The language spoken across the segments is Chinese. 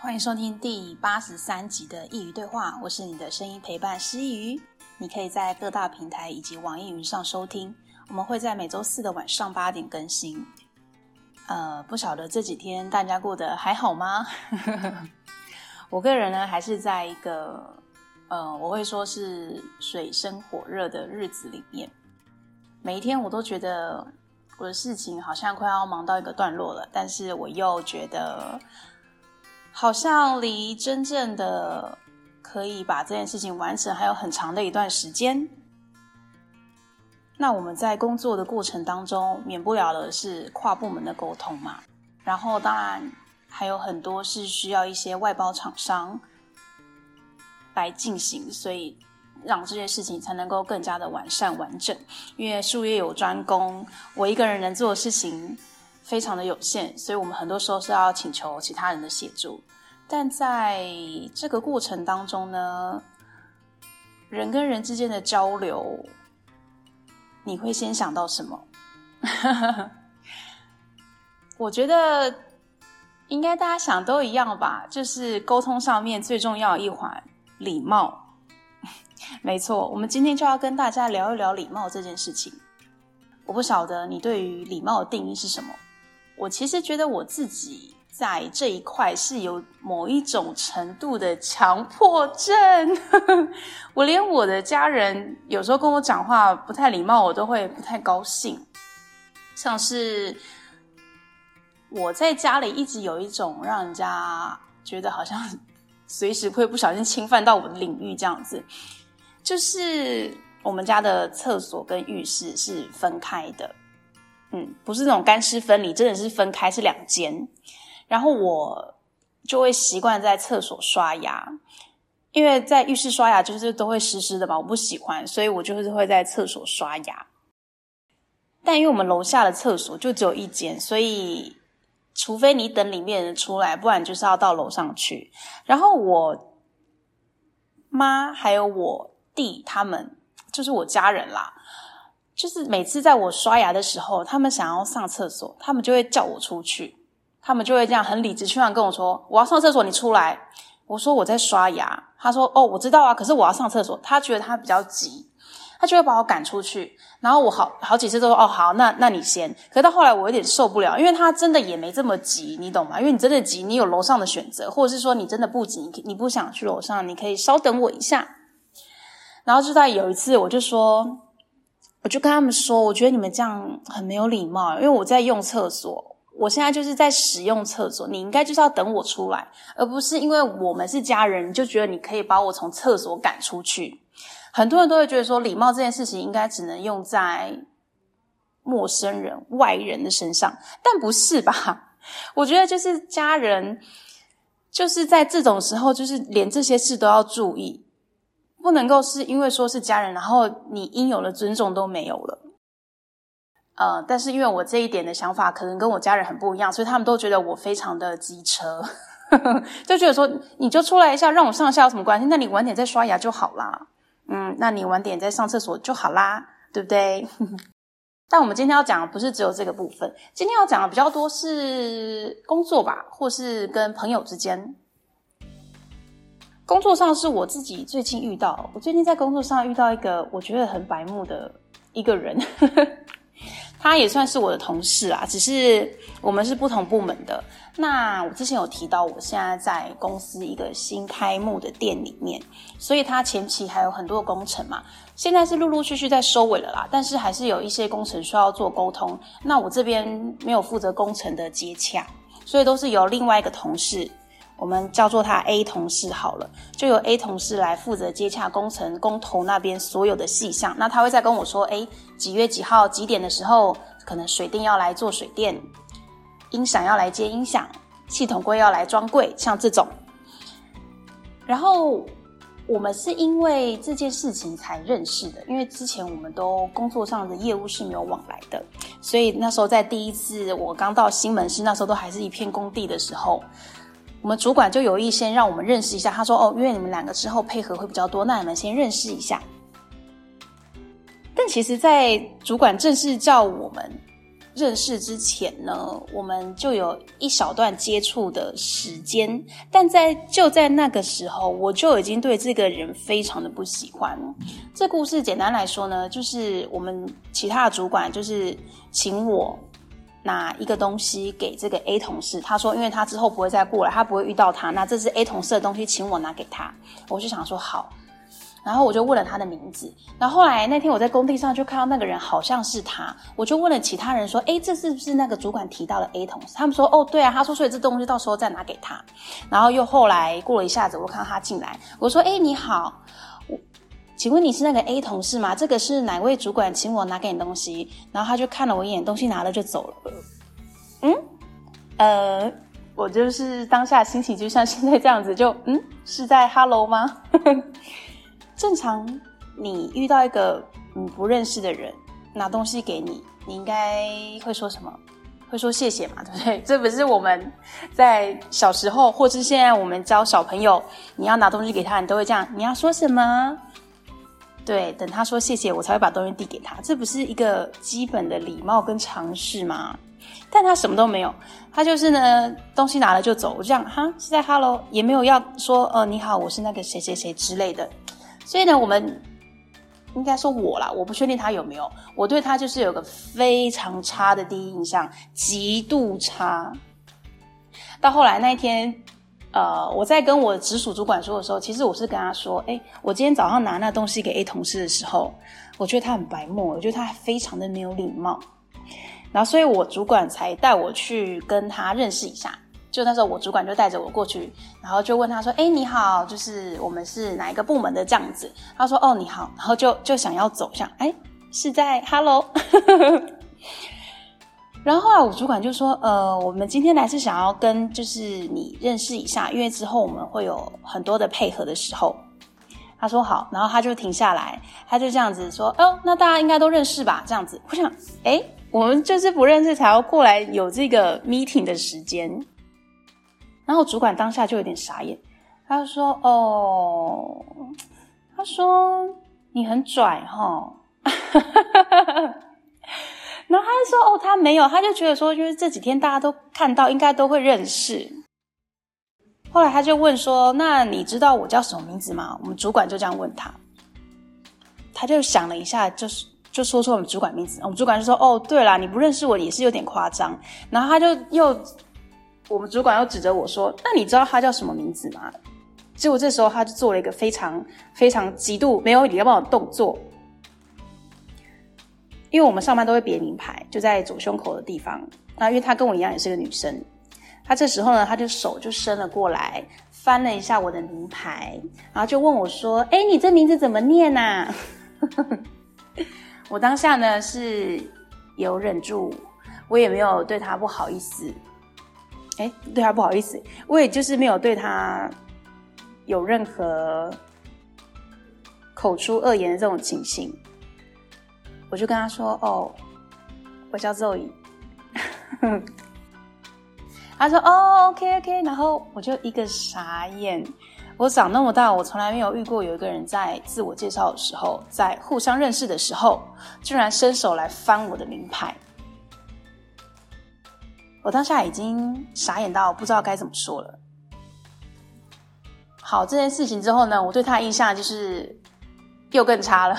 欢迎收听第八十三集的佾萮对话，我是你的声音陪伴师佾萮。你可以在各大平台以及网易云上收听，我们会在每周四的晚上八点更新。呃，不晓得这几天大家过得还好吗？我个人呢，还是在一个呃，我会说是水深火热的日子里面，每一天我都觉得我的事情好像快要忙到一个段落了，但是我又觉得。好像离真正的可以把这件事情完成还有很长的一段时间。那我们在工作的过程当中，免不了的是跨部门的沟通嘛。然后当然还有很多是需要一些外包厂商来进行，所以让这件事情才能够更加的完善完整。因为术业有专攻，我一个人能做的事情。非常的有限，所以我们很多时候是要请求其他人的协助。但在这个过程当中呢，人跟人之间的交流，你会先想到什么？我觉得应该大家想都一样吧，就是沟通上面最重要的一环，礼貌。没错，我们今天就要跟大家聊一聊礼貌这件事情。我不晓得你对于礼貌的定义是什么？我其实觉得我自己在这一块是有某一种程度的强迫症，我连我的家人有时候跟我讲话不太礼貌，我都会不太高兴。像是我在家里一直有一种让人家觉得好像 随时会不小心侵犯到我的领域这样子，就是我们家的厕所跟浴室是分开的。嗯，不是那种干湿分离，真的是分开，是两间。然后我就会习惯在厕所刷牙，因为在浴室刷牙就是都会湿湿的嘛，我不喜欢，所以我就是会在厕所刷牙。但因为我们楼下的厕所就只有一间，所以除非你等里面人出来，不然就是要到楼上去。然后我妈还有我弟他们，就是我家人啦。就是每次在我刷牙的时候，他们想要上厕所，他们就会叫我出去，他们就会这样很理直气壮跟我说：“我要上厕所，你出来。”我说：“我在刷牙。”他说：“哦，我知道啊，可是我要上厕所。”他觉得他比较急，他就会把我赶出去。然后我好好几次都说：“哦，好，那那你先。”可是到后来我有点受不了，因为他真的也没这么急，你懂吗？因为你真的急，你有楼上的选择，或者是说你真的不急，你你不想去楼上，你可以稍等我一下。然后就在有一次，我就说。我就跟他们说，我觉得你们这样很没有礼貌，因为我在用厕所，我现在就是在使用厕所，你应该就是要等我出来，而不是因为我们是家人，就觉得你可以把我从厕所赶出去。很多人都会觉得说，礼貌这件事情应该只能用在陌生人、外人的身上，但不是吧？我觉得就是家人，就是在这种时候，就是连这些事都要注意。不能够是因为说是家人，然后你应有的尊重都没有了。呃，但是因为我这一点的想法可能跟我家人很不一样，所以他们都觉得我非常的机车，就觉得说你就出来一下，让我上下有什么关系？那你晚点再刷牙就好啦。嗯，那你晚点再上厕所就好啦，对不对？但我们今天要讲的不是只有这个部分，今天要讲的比较多是工作吧，或是跟朋友之间。工作上是我自己最近遇到，我最近在工作上遇到一个我觉得很白目的一个人，他也算是我的同事啊，只是我们是不同部门的。那我之前有提到，我现在在公司一个新开幕的店里面，所以他前期还有很多工程嘛，现在是陆陆续续在收尾了啦，但是还是有一些工程需要做沟通。那我这边没有负责工程的接洽，所以都是由另外一个同事。我们叫做他 A 同事好了，就由 A 同事来负责接洽工程工头那边所有的细项。那他会再跟我说，诶，几月几号几点的时候，可能水电要来做水电，音响要来接音响，系统柜要来装柜，像这种。然后我们是因为这件事情才认识的，因为之前我们都工作上的业务是没有往来的，所以那时候在第一次我刚到新门市，那时候都还是一片工地的时候。我们主管就有意先让我们认识一下，他说：“哦，因为你们两个之后配合会比较多，那你们先认识一下。”但其实，在主管正式叫我们认识之前呢，我们就有一小段接触的时间，但在就在那个时候，我就已经对这个人非常的不喜欢。这故事简单来说呢，就是我们其他的主管就是请我拿一个东西给这个 A 同事，他说因为他之后不会再过来，他不会遇到他，那这是 A 同事的东西，请我拿给他。我就想说好。然后我就问了他的名字，然后后来那天我在工地上就看到那个人好像是他，我就问了其他人说：“诶，这是不是那个主管提到的 A 同事？”他们说：“哦，对啊。”他说：“所以这东西到时候再拿给他。”然后又后来过了一下子，我看到他进来，我说：“诶，你好，请问你是那个 A 同事吗？这个是哪位主管请我拿给你东西？”然后他就看了我一眼，东西拿了就走了。嗯，呃，我就是当下心情就像现在这样子，就嗯，是在 Hello 吗？正常，你遇到一个你不认识的人拿东西给你，你应该会说什么？会说谢谢嘛，对不对？这不是我们在小时候，或是现在我们教小朋友，你要拿东西给他，你都会这样。你要说什么？对，等他说谢谢，我才会把东西递给他。这不是一个基本的礼貌跟常识吗？但他什么都没有，他就是呢，东西拿了就走，我就这样哈，是在 Hello，也没有要说呃你好，我是那个谁谁谁之类的。所以呢，我们应该说我啦，我不确定他有没有，我对他就是有个非常差的第一印象，极度差。到后来那一天，呃，我在跟我直属主管说的时候，其实我是跟他说，哎，我今天早上拿那东西给 A 同事的时候，我觉得他很白目，我觉得他非常的没有礼貌，然后所以我主管才带我去跟他认识一下。就那时候，我主管就带着我过去，然后就问他说：“哎，你好，就是我们是哪一个部门的这样子？”他说：“哦，你好。”然后就就想要走向，哎，是在 Hello。然后后来我主管就说：“呃，我们今天来是想要跟就是你认识一下，因为之后我们会有很多的配合的时候。”他说：“好。”然后他就停下来，他就这样子说：“哦，那大家应该都认识吧？”这样子，我想，哎，我们就是不认识才要过来有这个 meeting 的时间。然后主管当下就有点傻眼，他就说：“哦，他说你很拽哈。”然后他就说：“哦，他没有，他就觉得说，就是这几天大家都看到，应该都会认识。”后来他就问说：“那你知道我叫什么名字吗？”我们主管就这样问他，他就想了一下，就是就说出我们主管名字。我们主管就说：“哦，对啦，你不认识我也是有点夸张。”然后他就又。我们主管又指着我说：“那你知道他叫什么名字吗？”结果这时候他就做了一个非常非常极度没有礼貌的动作，因为我们上班都会别名牌，就在左胸口的地方。那因为他跟我一样也是个女生，她这时候呢，她就手就伸了过来，翻了一下我的名牌，然后就问我说：“哎，你这名字怎么念呐？” 我当下呢是有忍住，我也没有对他不好意思。哎，对他不好意思，我也就是没有对他有任何口出恶言的这种情形，我就跟他说：“哦，我叫 Zoe。”他说：“哦，OK OK。”然后我就一个傻眼，我长那么大，我从来没有遇过有一个人在自我介绍的时候，在互相认识的时候，居然伸手来翻我的名牌。我当下已经傻眼到不知道该怎么说了。好，这件事情之后呢，我对他的印象就是又更差了。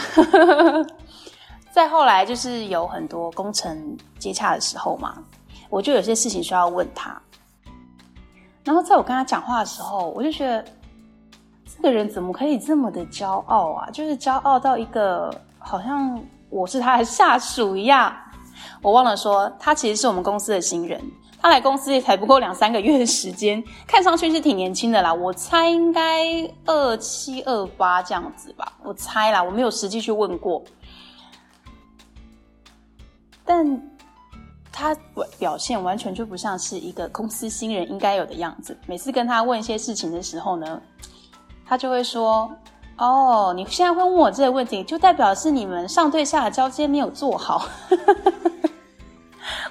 再后来就是有很多工程接洽的时候嘛，我就有些事情需要问他。然后在我跟他讲话的时候，我就觉得这个人怎么可以这么的骄傲啊？就是骄傲到一个好像我是他的下属一样。我忘了说，他其实是我们公司的新人。他来公司也才不过两三个月的时间，看上去是挺年轻的啦。我猜应该二七二八这样子吧，我猜啦，我没有实际去问过。但他表现完全就不像是一个公司新人应该有的样子。每次跟他问一些事情的时候呢，他就会说：“哦，你现在会问我这个问题，就代表是你们上对下的交接没有做好。”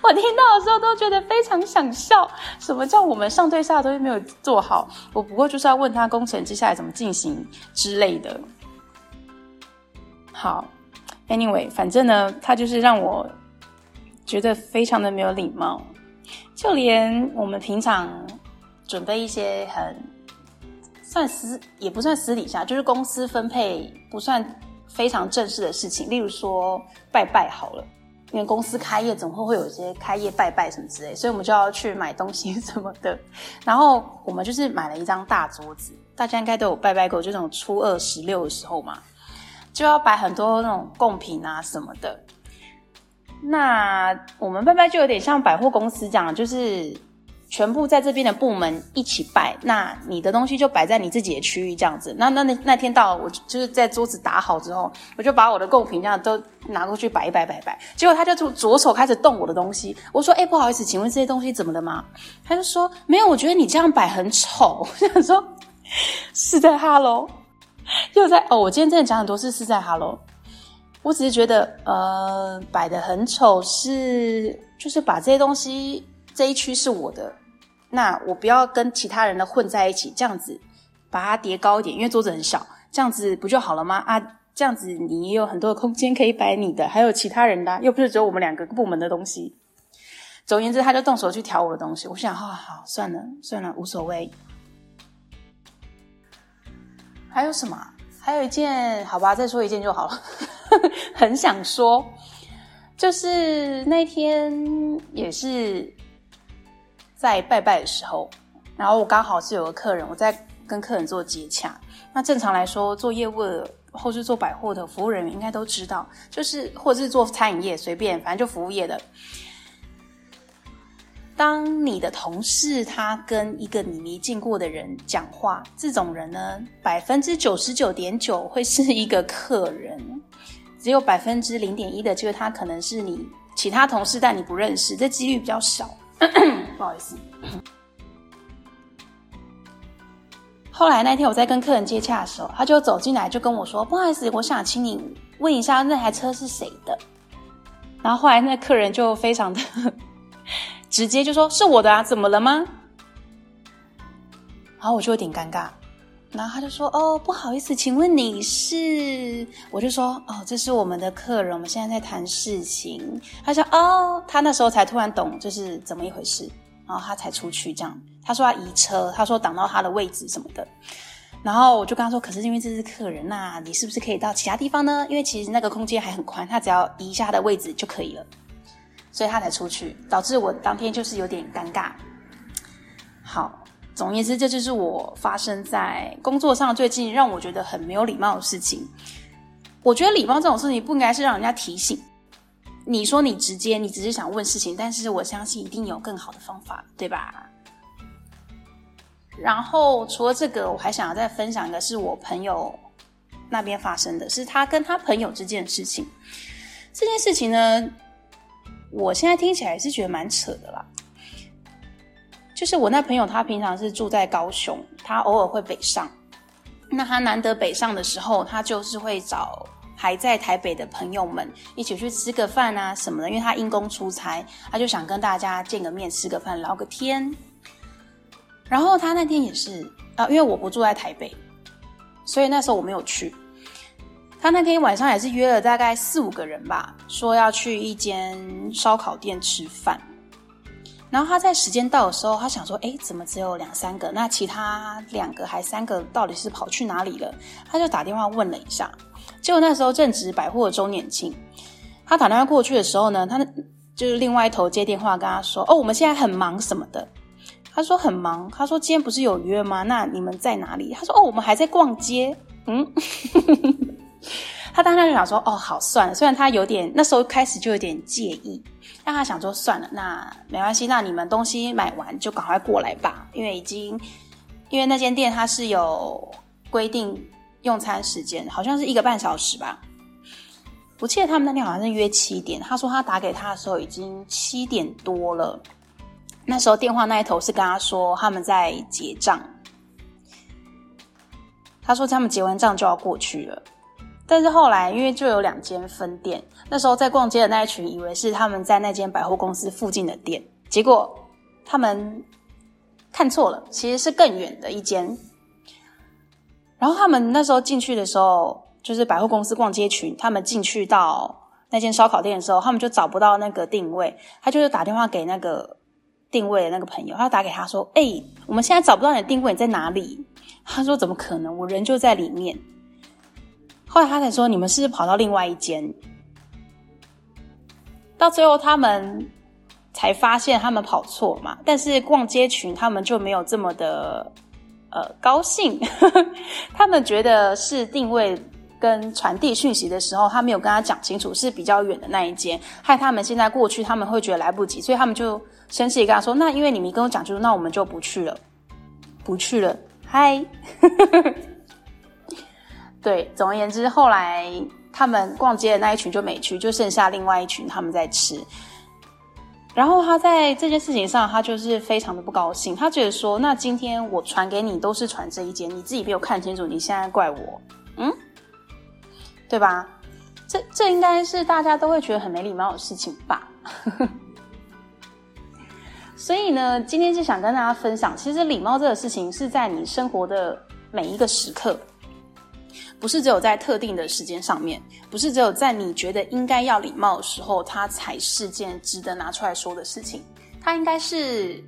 我听到的时候都觉得非常想笑。什么叫我们上对下都没有做好？我不过就是要问他工程接下来怎么进行之类的。好，Anyway，反正呢，他就是让我觉得非常的没有礼貌。就连我们平常准备一些很算私，也不算私底下，就是公司分配不算非常正式的事情，例如说拜拜好了。因为公司开业总会会有一些开业拜拜什么之类，所以我们就要去买东西什么的。然后我们就是买了一张大桌子，大家应该都有拜拜过，就那种初二十六的时候嘛，就要摆很多那种贡品啊什么的。那我们拜拜就有点像百货公司这样，就是。全部在这边的部门一起拜，那你的东西就摆在你自己的区域这样子。那那那那天到了，我就是在桌子打好之后，我就把我的贡品这样都拿过去摆一摆摆摆。结果他就从左手开始动我的东西，我说：“哎、不好意思，请问这些东西怎么了吗？”他就说：“没有，我觉得你这样摆很丑。”我想说：“是在哈喽，又在哦。”我今天真的讲很多次是在哈喽。我只是觉得，呃，摆得很丑是就是把这些东西。这一区是我的，那我不要跟其他人的混在一起，这样子把它叠高一点，因为桌子很小，这样子不就好了吗？啊，这样子你也有很多的空间可以摆你的，还有其他人的，又不是只有我们两个部门的东西。总而言之，他就动手去调我的东西，我想，好好好，算了算了，无所谓。还有什么？还有一件，好吧，再说一件就好了。很想说，就是那天也是。在拜拜的时候，然后我刚好是有个客人，我在跟客人做接洽。那正常来说，做业务的或是做百货的服务人员应该都知道，就是或是做餐饮业，随便反正就服务业的。当你的同事他跟一个你没见过的人讲话，这种人呢，百分之九十九点九会是一个客人，只有百分之零点一的，就是他可能是你其他同事，但你不认识，这几率比较少。不好意思。后来那天我在跟客人接洽的时候，他就走进来就跟我说：“不好意思，我想请你问一下那台车是谁的。”然后后来那客人就非常的直接就说：“是我的啊，怎么了吗？”然后我就有点尴尬。然后他就说：“哦，不好意思，请问你是？”我就说：“哦，这是我们的客人，我们现在在谈事情。”他说：“哦，他那时候才突然懂，就是怎么一回事。”然后他才出去这样。他说他移车，他说挡到他的位置什么的。然后我就跟他说：“可是因为这是客人，那你是不是可以到其他地方呢？因为其实那个空间还很宽，他只要移一下他的位置就可以了。”所以他才出去，导致我当天就是有点尴尬。好。总而言之，这就是我发生在工作上最近让我觉得很没有礼貌的事情。我觉得礼貌这种事情不应该是让人家提醒。你说你直接，你只是想问事情，但是我相信一定有更好的方法，对吧？然后除了这个，我还想要再分享一个是我朋友那边发生的是他跟他朋友之间的事情。这件事情呢，我现在听起来是觉得蛮扯的啦。就是我那朋友，他平常是住在高雄，他偶尔会北上。那他难得北上的时候，他就是会找还在台北的朋友们一起去吃个饭啊什么的。因为他因公出差，他就想跟大家见个面、吃个饭、聊个天。然后他那天也是啊，因为我不住在台北，所以那时候我没有去。他那天晚上也是约了大概四五个人吧，说要去一间烧烤店吃饭。然后他在时间到的时候，他想说：“诶，怎么只有两三个？那其他两个还三个到底是跑去哪里了？”他就打电话问了一下，结果那时候正值百货的周年庆。他打电话过去的时候呢，他就是另外一头接电话跟他说：“哦，我们现在很忙什么的。”他说很忙，他说今天不是有约吗？那你们在哪里？他说：“哦，我们还在逛街。”嗯，他当时就想说：“哦，好算了。”虽然他有点那时候开始就有点介意。但他想说算了，那没关系，那你们东西买完就赶快过来吧，因为已经，因为那间店它是有规定用餐时间，好像是一个半小时吧。我记得他们那天好像是约七点，他说他打给他的时候已经七点多了，那时候电话那一头是跟他说他们在结账，他说他们结完账就要过去了。但是后来，因为就有两间分店，那时候在逛街的那一群以为是他们在那间百货公司附近的店，结果他们看错了，其实是更远的一间。然后他们那时候进去的时候，就是百货公司逛街群，他们进去到那间烧烤店的时候，他们就找不到那个定位，他就是打电话给那个定位的那个朋友，他打给他说：“哎、我们现在找不到你的定位，你在哪里？”他说：“怎么可能？我人就在里面。”后来他才说：“你们是不是跑到另外一间？”到最后他们才发现他们跑错嘛，但是逛街群他们就没有这么的呃高兴，他们觉得是定位。跟传递讯息的时候，他没有跟他讲清楚，是比较远的那一间，害他们现在过去，他们会觉得来不及，所以他们就生气跟他说：“那因为你没跟我讲清楚，那我们就不去了，不去了。”嗨，对，总而言之，后来他们逛街的那一群就没去，就剩下另外一群他们在吃。然后他在这件事情上，他就是非常的不高兴，他觉得说：“那今天我传给你都是传这一间，你自己没有看清楚，你现在怪我，嗯？”对吧？这这应该是大家都会觉得很没礼貌的事情吧？所以呢，今天就想跟大家分享，其实礼貌这个事情是在你生活的每一个时刻，不是只有在特定的时间上面，不是只有在你觉得应该要礼貌的时候，它才是件值得拿出来说的事情。它应该是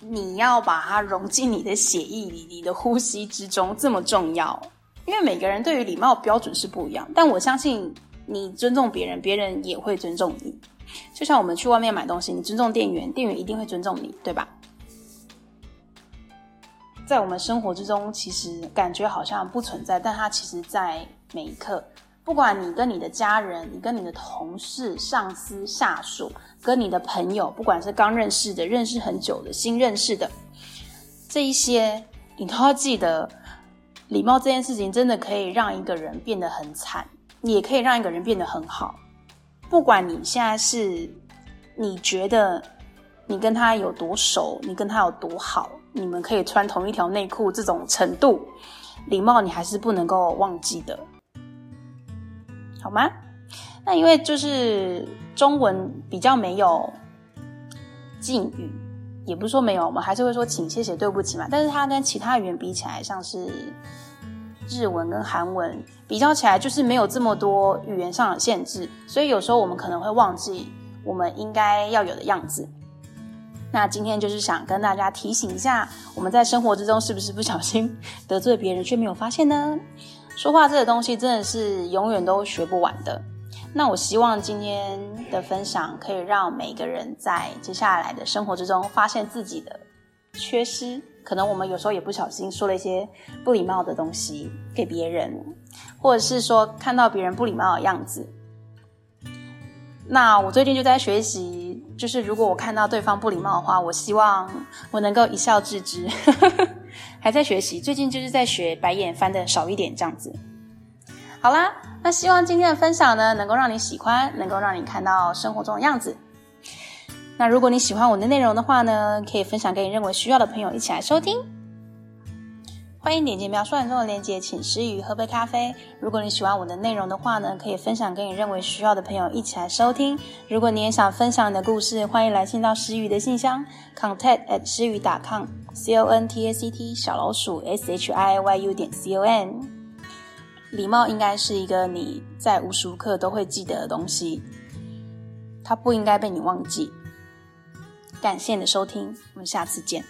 你要把它融进你的血液里，你的呼吸之中，这么重要。因为每个人对于礼貌标准是不一样，但我相信你尊重别人，别人也会尊重你。就像我们去外面买东西，你尊重店员，店员一定会尊重你，对吧？在我们生活之中，其实感觉好像不存在，但它其实在每一刻，不管你跟你的家人，你跟你的同事、上司、下属，跟你的朋友，不管是刚认识的、认识很久的、新认识的，这一些，你都要记得。礼貌这件事情真的可以让一个人变得很惨，也可以让一个人变得很好。不管你现在是你觉得你跟他有多熟，你跟他有多好，你们可以穿同一条内裤这种程度，礼貌你还是不能够忘记的，好吗？那因为就是中文比较没有敬语，也不是说没有，我们还是会说请、谢谢、对不起嘛。但是它跟其他语言比起来，像是。日文跟韩文比较起来，就是没有这么多语言上的限制，所以有时候我们可能会忘记我们应该要有的样子。那今天就是想跟大家提醒一下，我们在生活之中是不是不小心 得罪别人却没有发现呢？说话这个东西真的是永远都学不完的。那我希望今天的分享可以让每个人在接下来的生活之中发现自己的缺失。可能我们有时候也不小心说了一些不礼貌的东西给别人，或者是说看到别人不礼貌的样子。那我最近就在学习，就是如果我看到对方不礼貌的话，我希望我能够一笑置之。还在学习，最近就是在学白眼翻的少一点这样子。好啦，那希望今天的分享呢，能够让你喜欢，能够让你看到生活中的样子。那如果你喜欢我的内容的话呢，可以分享给你认为需要的朋友一起来收听。欢迎点击描述栏中的链接，请诗雨喝杯咖啡。如果你喜欢我的内容的话呢，可以分享给你认为需要的朋友一起来收听。如果你也想分享你的故事，欢迎来信到诗雨的信箱，contact at 师佾 .com，c o n t a c t 小老鼠 s h i y u 点 c o m。礼貌应该是一个你在无时无刻都会记得的东西，它不应该被你忘记。感谢你的收听，我们下次见。